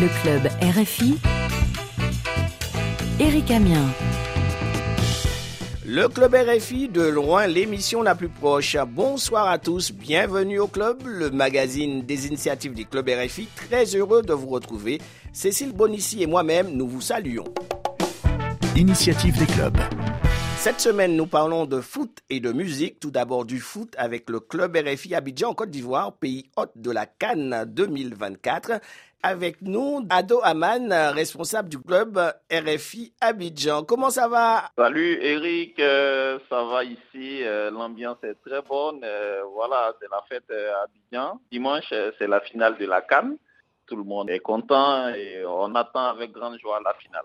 Le club RFI. Eric Amien. Le club RFI, de loin l'émission la plus proche. Bonsoir à tous, bienvenue au club, le magazine des initiatives du club RFI. Très heureux de vous retrouver. Cécile Bonissi et moi-même, nous vous saluons. Initiative des clubs. Cette semaine, nous parlons de foot et de musique. Tout d'abord du foot avec le club RFI Abidjan en Côte d'Ivoire, pays hôte de la Cannes 2024. Avec nous, Ado Aman, responsable du club RFI Abidjan. Comment ça va? Salut Eric, euh, ça va ici. euh, L'ambiance est très bonne. euh, voilà, c'est la fête à Abidjan. Dimanche, c'est la finale de la Cannes. Tout le monde est content et on attend avec grande joie la finale.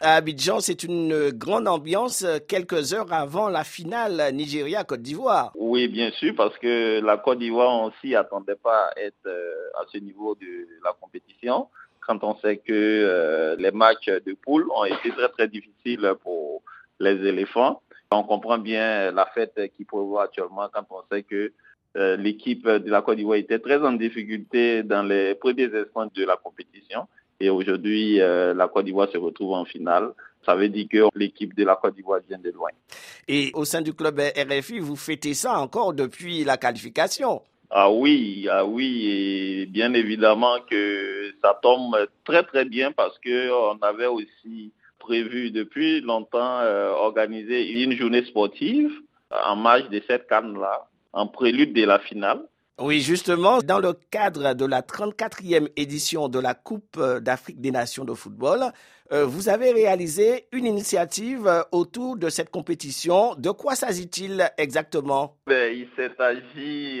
À Abidjan, c'est une grande ambiance quelques heures avant la finale Nigeria-Côte d'Ivoire. Oui, bien sûr, parce que la Côte d'Ivoire, on s'y attendait pas à être euh, à ce niveau de la compétition. Quand on sait que euh, les matchs de poule ont été très très difficiles pour les éléphants, on comprend bien la fête qui prévoit actuellement quand on sait que euh, l'équipe de la Côte d'Ivoire était très en difficulté dans les premiers instants de la compétition. Et aujourd'hui, euh, la Côte d'Ivoire se retrouve en finale. Ça veut dire que l'équipe de la Côte d'Ivoire vient de loin. Et au sein du club RFI, vous fêtez ça encore depuis la qualification? Ah oui, ah oui, et bien évidemment que ça tombe très très bien parce que on avait aussi prévu depuis longtemps euh, organiser une journée sportive en marge de cette canne-là, en prélude de la finale. Oui, justement, dans le cadre de la 34e édition de la Coupe d'Afrique des Nations de football, euh, vous avez réalisé une initiative euh, autour de cette compétition. De quoi s'agit-il exactement? Ben, il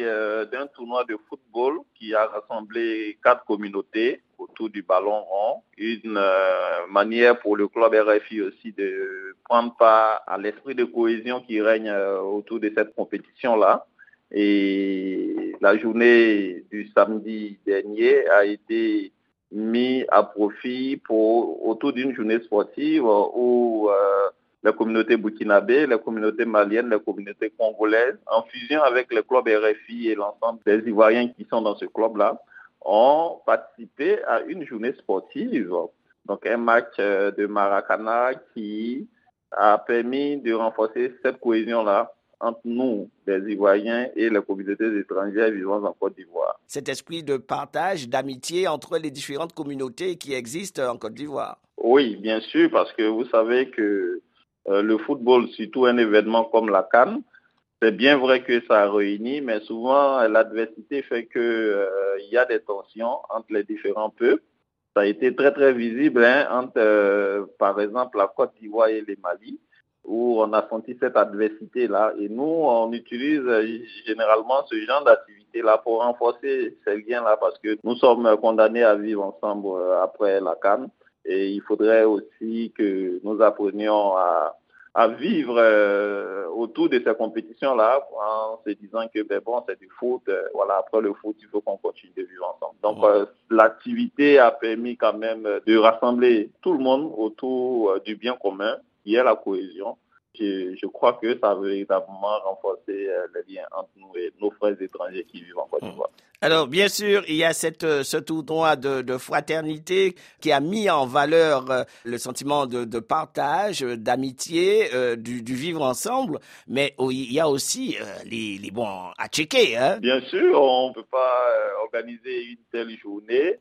euh, d'un tournoi de football qui a rassemblé quatre communautés autour du ballon rond. Une euh, manière pour le club RFI aussi de prendre part à l'esprit de cohésion qui règne euh, autour de cette compétition-là. Et la journée du samedi dernier a été mise à profit pour autour d'une journée sportive où euh, la communauté burkinabé, la communauté malienne, la communauté congolaise, en fusion avec le club RFI et l'ensemble des Ivoiriens qui sont dans ce club-là, ont participé à une journée sportive. Donc un match euh, de Maracana qui a permis de renforcer cette cohésion-là entre nous, les Ivoiriens, et les communautés étrangères vivant en Côte d'Ivoire. Cet esprit de partage, d'amitié entre les différentes communautés qui existent en Côte d'Ivoire. Oui, bien sûr, parce que vous savez que euh, le football, surtout un événement comme la Cannes, c'est bien vrai que ça réunit, mais souvent l'adversité fait que euh, y a des tensions entre les différents peuples. Ça a été très très visible hein, entre, euh, par exemple, la Côte d'Ivoire et le Mali où on a senti cette adversité-là. Et nous, on utilise généralement ce genre d'activité-là pour renforcer ces liens-là parce que nous sommes condamnés à vivre ensemble après la Cannes. Et il faudrait aussi que nous apprenions à, à vivre euh, autour de ces compétitions-là en se disant que ben bon, c'est du foot. Euh, voilà, après le foot, il faut qu'on continue de vivre ensemble. Donc, euh, l'activité a permis quand même de rassembler tout le monde autour du bien commun qui est la cohésion. Je, je, crois que ça a véritablement renforcé euh, les liens entre nous et nos frères étrangers qui vivent en Côte d'Ivoire. Alors, bien sûr, il y a cette, ce tournoi de, de fraternité qui a mis en valeur euh, le sentiment de, de partage, d'amitié, euh, du, du, vivre ensemble, mais il y a aussi euh, les, les bons à checker. Hein? Bien sûr, on ne peut pas organiser une telle journée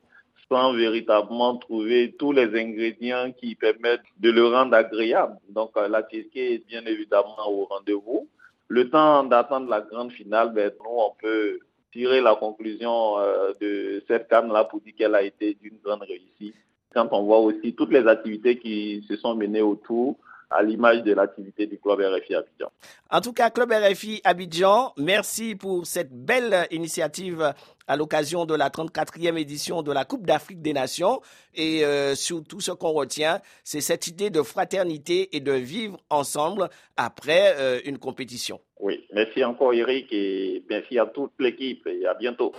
sans véritablement trouver tous les ingrédients qui permettent de le rendre agréable. Donc euh, la cheesecake est bien évidemment au rendez-vous. Le temps d'attendre la grande finale, ben, nous, on peut tirer la conclusion euh, de cette canne-là pour dire qu'elle a été d'une grande réussite. Quand on voit aussi toutes les activités qui se sont menées autour, à l'image de l'activité du Club RFI Abidjan. En tout cas, Club RFI Abidjan, merci pour cette belle initiative à l'occasion de la 34e édition de la Coupe d'Afrique des Nations. Et euh, surtout, ce qu'on retient, c'est cette idée de fraternité et de vivre ensemble après euh, une compétition. Oui, merci encore Eric et merci à toute l'équipe et à bientôt.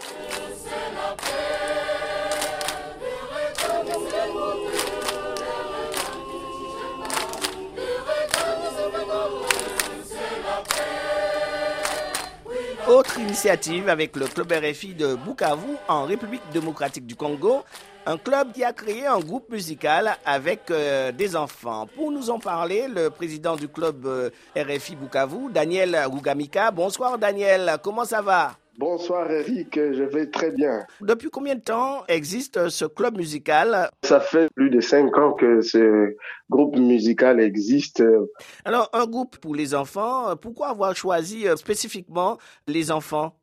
Autre initiative avec le club RFI de Bukavu en République démocratique du Congo, un club qui a créé un groupe musical avec euh, des enfants. Pour nous en parler, le président du club euh, RFI Bukavu, Daniel Rugamika. Bonsoir Daniel, comment ça va? Bonsoir Eric, je vais très bien. Depuis combien de temps existe ce club musical? Ça fait plus de cinq ans que ce groupe musical existe. Alors, un groupe pour les enfants, pourquoi avoir choisi euh, spécifiquement les enfants?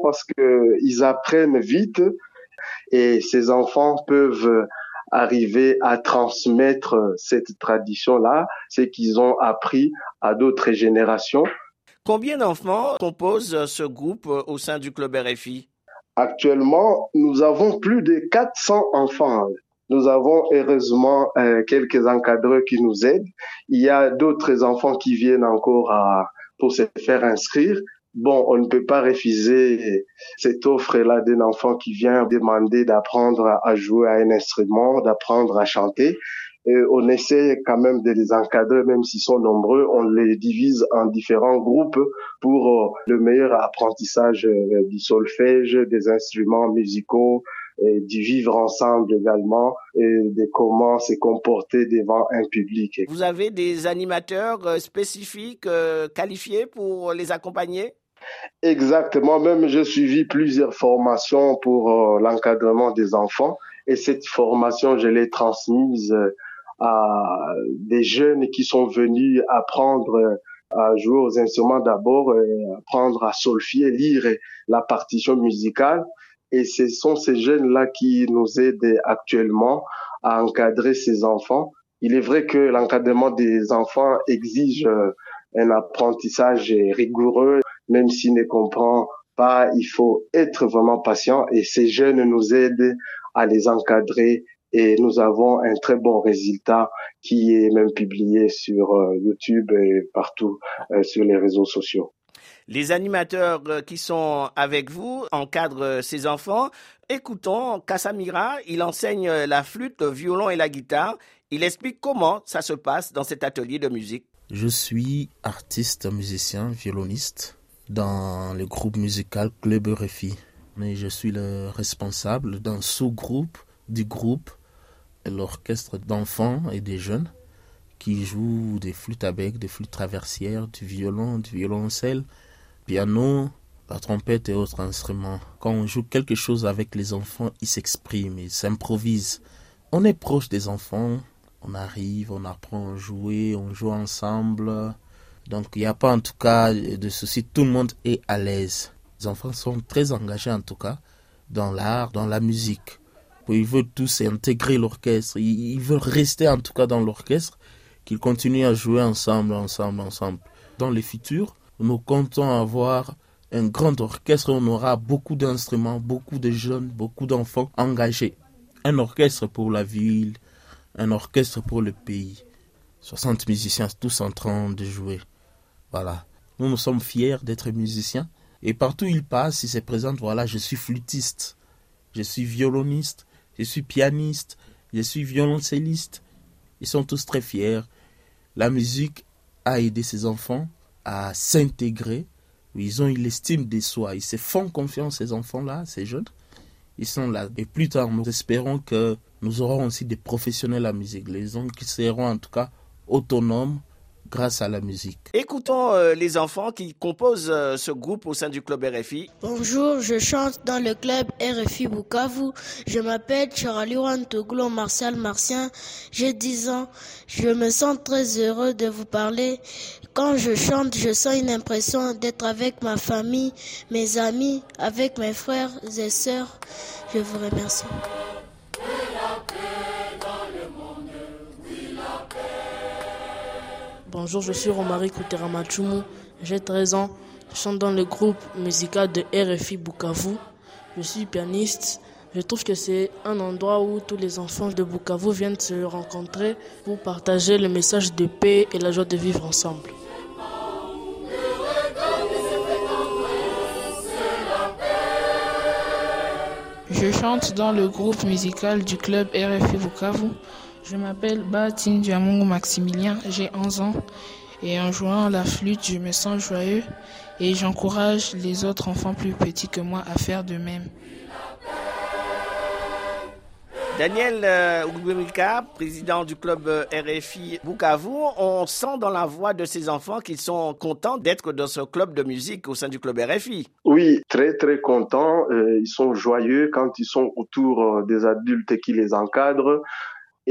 Parce qu'ils apprennent vite et ces enfants peuvent arriver à transmettre cette tradition-là, c'est qu'ils ont appris à d'autres générations. Combien d'enfants composent ce groupe au sein du club RFI Actuellement, nous avons plus de 400 enfants. Nous avons heureusement euh, quelques encadreurs qui nous aident. Il y a d'autres enfants qui viennent encore pour se faire inscrire. Bon, on ne peut pas refuser cette offre-là d'un enfant qui vient demander d'apprendre à jouer à un instrument, d'apprendre à chanter. Et on essaie quand même de les encadrer, même s'ils sont nombreux. On les divise en différents groupes pour euh, le meilleur apprentissage euh, du solfège, des instruments musicaux, et du vivre ensemble également et de comment se comporter devant un public. Vous avez des animateurs euh, spécifiques qualifiés pour les accompagner? Exactement, même j'ai suivi plusieurs formations pour l'encadrement des enfants et cette formation, je l'ai transmise à des jeunes qui sont venus apprendre à jouer aux instruments d'abord, apprendre à solfier, lire la partition musicale. Et ce sont ces jeunes-là qui nous aident actuellement à encadrer ces enfants. Il est vrai que l'encadrement des enfants exige un apprentissage rigoureux, même s'il ne comprend pas, il faut être vraiment patient et ces jeunes nous aident à les encadrer et nous avons un très bon résultat qui est même publié sur euh, YouTube et partout euh, sur les réseaux sociaux. Les animateurs euh, qui sont avec vous encadrent ces enfants. Écoutons Casamira, il enseigne la flûte, le violon et la guitare. Il explique comment ça se passe dans cet atelier de musique. Je suis artiste, musicien, violoniste dans le groupe musical Club RFI. Mais je suis le responsable d'un sous-groupe du groupe l'orchestre d'enfants et des jeunes qui jouent des flûtes à bec, des flûtes traversières, du violon, du violoncelle, piano, la trompette et autres instruments. Quand on joue quelque chose avec les enfants, ils s'expriment, ils s'improvisent. On est proche des enfants, on arrive, on apprend à jouer, on joue ensemble. Donc il n'y a pas en tout cas de souci, tout le monde est à l'aise. Les enfants sont très engagés en tout cas dans l'art, dans la musique ils veulent tous intégrer l'orchestre, ils veulent rester en tout cas dans l'orchestre, qu'ils continuent à jouer ensemble, ensemble, ensemble. Dans le futur, nous comptons avoir un grand orchestre, on aura beaucoup d'instruments, beaucoup de jeunes, beaucoup d'enfants engagés. Un orchestre pour la ville, un orchestre pour le pays. 60 musiciens tous en train de jouer. Voilà. Nous nous sommes fiers d'être musiciens. Et partout où ils passent, ils se présentent, voilà, je suis flûtiste, je suis violoniste, je suis pianiste, je suis violoncelliste. Ils sont tous très fiers. La musique a aidé ces enfants à s'intégrer. Ils ont eu l'estime de soi. Ils se font confiance, ces enfants-là, ces jeunes. Ils sont là. Et plus tard, nous espérons que nous aurons aussi des professionnels à musique. Les gens qui seront en tout cas autonomes grâce à la musique. Écoutons euh, les enfants qui composent euh, ce groupe au sein du club RFI. Bonjour, je chante dans le club RFI Bukavu. Je m'appelle Charlie Toglo Martial Martien. J'ai 10 ans. Je me sens très heureux de vous parler. Quand je chante, je sens une impression d'être avec ma famille, mes amis, avec mes frères et sœurs. Je vous remercie. Bonjour, je suis Romari Kuteramachumu, j'ai 13 ans, je chante dans le groupe musical de RFI Bukavu. Je suis pianiste. Je trouve que c'est un endroit où tous les enfants de Bukavu viennent se rencontrer pour partager le message de paix et la joie de vivre ensemble. Je chante dans le groupe musical du club RFI Bukavu. Je m'appelle Batin Diamongo Maximilien, j'ai 11 ans et en jouant la flûte, je me sens joyeux et j'encourage les autres enfants plus petits que moi à faire de même. Daniel euh, président du club euh, RFI Bukavu, on sent dans la voix de ces enfants qu'ils sont contents d'être dans ce club de musique au sein du club RFI. Oui, très très contents. Euh, ils sont joyeux quand ils sont autour euh, des adultes qui les encadrent.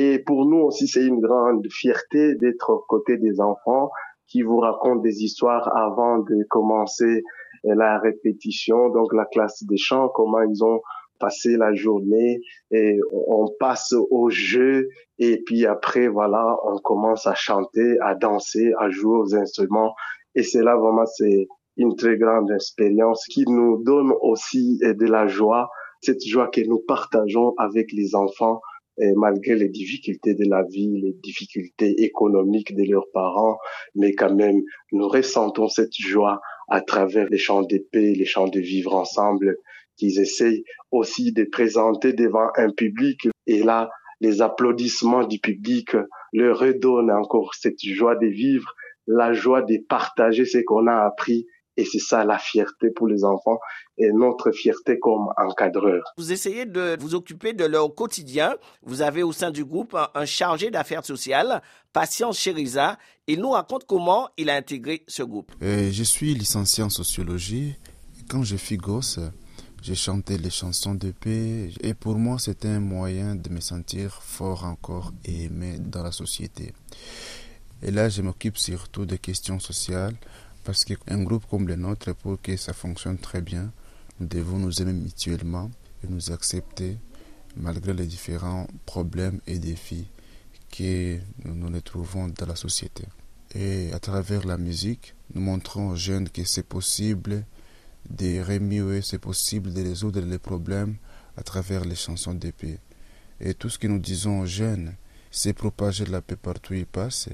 Et pour nous aussi, c'est une grande fierté d'être aux côtés des enfants qui vous racontent des histoires avant de commencer la répétition, donc la classe des chants, comment ils ont passer la journée. Et on passe au jeu. Et puis après voilà on commence à chanter, à danser, à jouer aux instruments. Et c'est là vraiment c'est une très grande expérience qui nous donne aussi de la joie, cette joie que nous partageons avec les enfants et malgré les difficultés de la vie, les difficultés économiques de leurs parents, mais quand même, nous ressentons cette joie à travers les chants d'épée, les chants de vivre ensemble, qu'ils essayent aussi de présenter devant un public. Et là, les applaudissements du public leur redonnent encore cette joie de vivre, la joie de partager ce qu'on a appris. Et c'est ça la fierté pour les enfants et notre fierté comme encadreur. Vous essayez de vous occuper de leur quotidien. Vous avez au sein du groupe un, chargé d'affaires sociales, Patience Chériza. Il nous raconte comment il a intégré ce groupe. Euh, je suis licencié en sociologie. Quand je suis gosse, j'ai chanté les chansons de paix et pour moi c'était un moyen de me sentir fort encore et aimé dans la société. Et là je m'occupe surtout des questions sociales parce qu'un groupe comme le nôtre, pour que ça fonctionne très bien, nous devons nous aimer mutuellement et nous accepter malgré les différents problèmes et défis que nous nous trouvons dans la société. Et à travers la musique, nous montrons aux jeunes que c'est possible de remuer, c'est possible de résoudre les problèmes à travers les chansons d'épée. Et tout ce que nous disons aux jeunes, c'est propager la paix partout où ils passent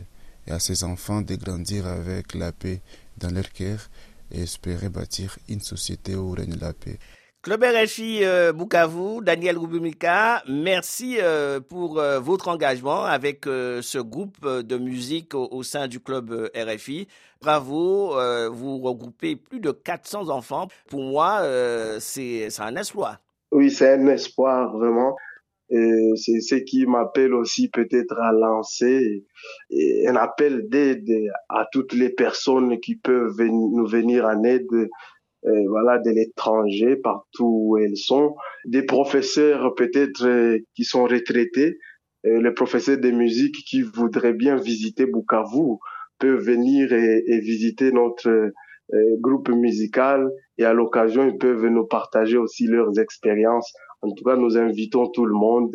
et à ces enfants de grandir avec la paix dans leur cœur et espérer bâtir une société où règne la paix. Club RFI euh, Bukavu, Daniel Rubumika, merci euh, pour euh, votre engagement avec ce groupe de musique au, sein du club RFI. Bravo, vous regroupez plus de 400 enfants. Pour moi, c'est un espoir. Oui, c'est un espoir vraiment. C'est ce qui m'appelle aussi peut-être à lancer un appel d'aide à toutes les personnes qui peuvent nous venir en aide euh, voilà, de l'étranger, partout où elles sont, des professeurs peut-être euh, qui sont retraités, euh, les professeurs de musique qui voudraient bien visiter Bukavu peuvent venir et, et visiter notre groupe musical et à l'occasion ils peuvent nous partager aussi leurs expériences. En tout cas, nous invitons tout le monde,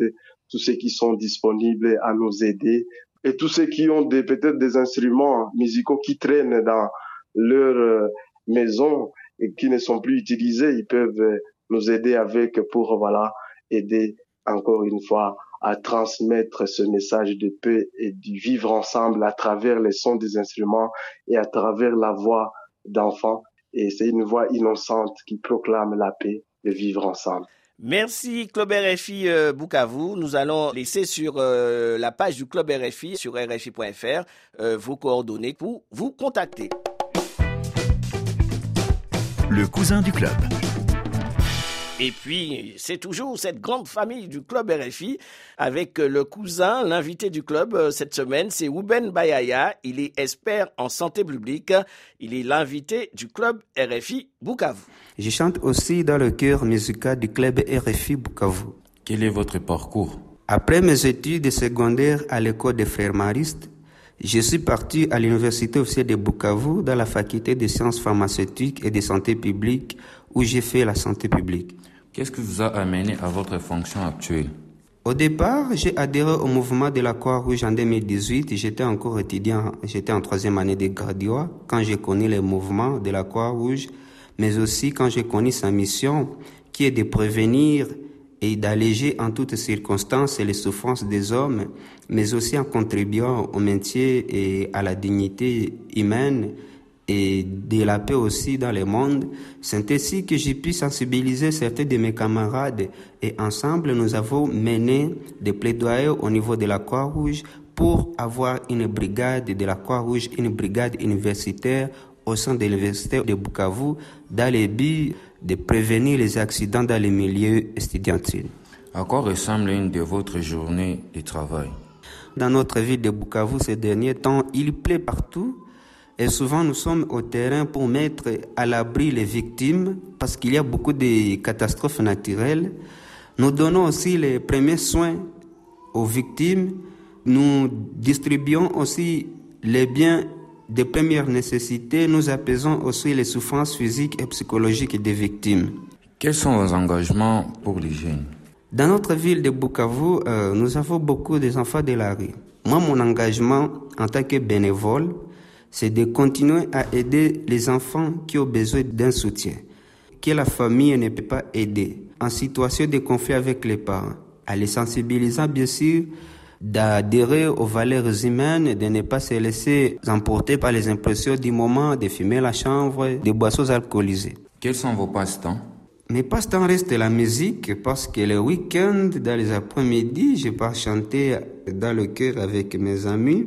tous ceux qui sont disponibles à nous aider et tous ceux qui ont peut-être des instruments musicaux qui traînent dans leur maison et qui ne sont plus utilisés, ils peuvent euh, nous aider avec pour voilà aider encore une fois à transmettre ce message de paix et du vivre ensemble à travers les sons des instruments et à travers la voix d'enfants. Et c'est une voix innocente qui proclame la paix, de vivre ensemble. Merci Club RFI euh, Bukavu. Nous allons laisser sur euh, la page du Club RFI sur rfi.fr vos coordonnées pour vous contacter le cousin du club. Et puis, c'est toujours cette grande famille du club RFI avec le cousin, l'invité du club euh, cette semaine, c'est Ouben Bayaya. Il est expert en santé publique. Il est l'invité du club RFI Bukavu. Je chante aussi dans le chœur musical du club RFI Bukavu. Quel est votre parcours? Après mes études secondaires à l'école des frères maristes, je suis parti à l'université officielle de Bukavu dans la faculté des sciences pharmaceutiques et de santé publique où j'ai fait la santé publique. Qu'est-ce qui vous a amené à votre fonction actuelle Au départ, j'ai adhéré au mouvement de la Croix-Rouge en 2018. J'étais encore étudiant, j'étais en troisième année de graduat quand j'ai connu le mouvement de la Croix-Rouge, mais aussi quand j'ai connu sa mission qui est de prévenir et d'alléger en toutes circonstances les souffrances des hommes, mais aussi en contribuant au maintien et à la dignité humaine et de la paix aussi dans le monde. C'est ainsi que j'ai pu sensibiliser certains de mes camarades et ensemble nous avons mené des plaidoyers au niveau de la Croix-Rouge pour avoir une brigade de la Croix-Rouge, une brigade universitaire au sein de l'université de Bukavu dans le but de prévenir les accidents dans les milieux estudiantins. À quoi ressemble une de votre journée de travail? Dans notre ville de Bukavu ces derniers temps, il plaît partout et souvent nous sommes au terrain pour mettre à l'abri les victimes parce qu'il y a beaucoup de catastrophes naturelles. Nous donnons aussi les premiers soins aux victimes. Nous distribuons aussi les biens de première nécessité. Nous apaisons aussi les souffrances physiques et psychologiques des victimes. Quels sont vos engagements pour les jeunes? Dans notre ville de Bukavu, euh, nous avons beaucoup d'enfants de la rue. Moi, mon engagement en tant que bénévole, c'est de continuer à aider les enfants qui ont besoin d'un soutien, que la famille ne peut pas aider, en situation de conflit avec les parents, à les sensibiliser bien sûr, d'adhérer aux valeurs humaines, de ne pas se laisser emporter par les impressions du moment, de fumer la chambre, des boissons alcoolisées. Quels sont vos passe-temps? Mes passe-temps restent la musique parce que le week-end, dans les après-midi, je pars chanter dans le cœur avec mes amis.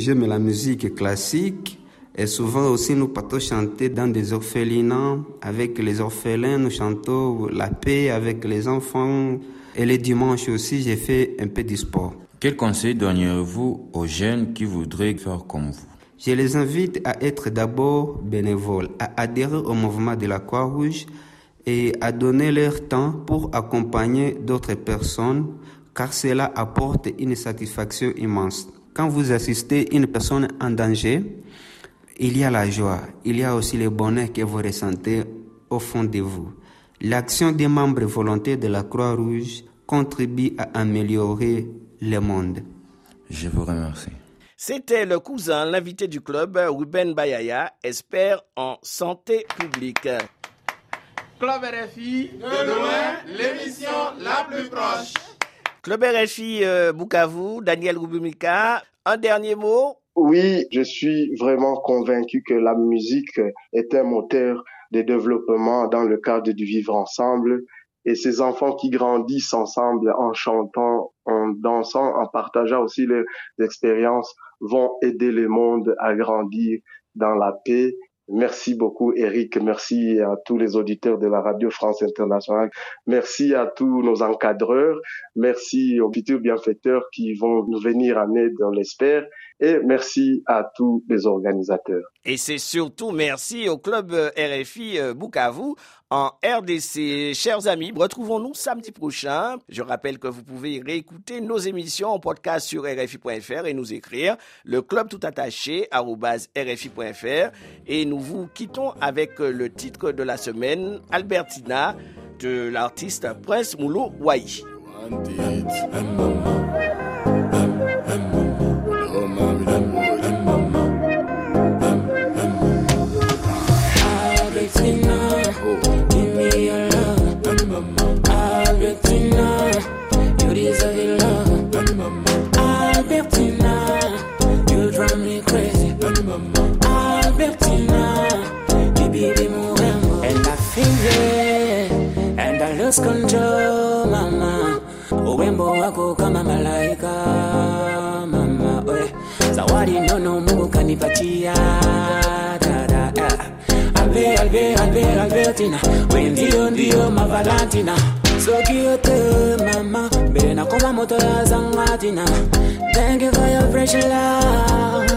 J'aime la musique classique et souvent aussi nous partons chanter dans des orphelinats avec les orphelins. Nous chantons la paix avec les enfants. Et les dimanches aussi, j'ai fait un peu de sport. Quel conseil donneriez-vous aux jeunes qui voudraient faire comme vous? Je les invite à être d'abord bénévoles, à adhérer au mouvement de la Croix-Rouge et à donner leur temps pour accompagner d'autres personnes car cela apporte une satisfaction immense. Quand vous assistez une personne en danger, il y a la joie, il y a aussi le bonheur que vous ressentez au fond de vous. L'action des membres volontaires de la Croix-Rouge contribue à améliorer le monde. Je vous remercie. C'était le cousin, l'invité du club, Ruben Bayaya, expert en santé publique. Club RFI, de loin, l'émission la plus proche. Club RFI euh, Bukavu, Daniel Rubumika, un dernier mot? Oui, je suis vraiment convaincu que la musique est un moteur de développement dans le cadre du vivre ensemble. Et ces enfants qui grandissent ensemble en chantant, en dansant, en partageant aussi leurs expériences, vont aider le monde à grandir dans la paix Merci beaucoup, Eric. Merci à tous les auditeurs de la Radio France Internationale. Merci à tous nos encadreurs. Merci aux futurs bienfaiteurs qui vont nous venir en aide, on l'espère. Et merci à tous les organisateurs. Et c'est surtout merci au club RFI Bukavu en RDC. Chers amis, retrouvons-nous samedi prochain. Je rappelle que vous pouvez réécouter nos émissions en podcast sur RFI.fr et nous écrire le club tout attaché RFI.fr et nous vous quittons avec le titre de la semaine Albertina de l'artiste Prince Moulou Wai. unanipatia dada alve alve alve alvetina wendio ndio oh, mavalantina soki yote mama. Mbele nakoma moto ya zangatina thank you for your fresh love.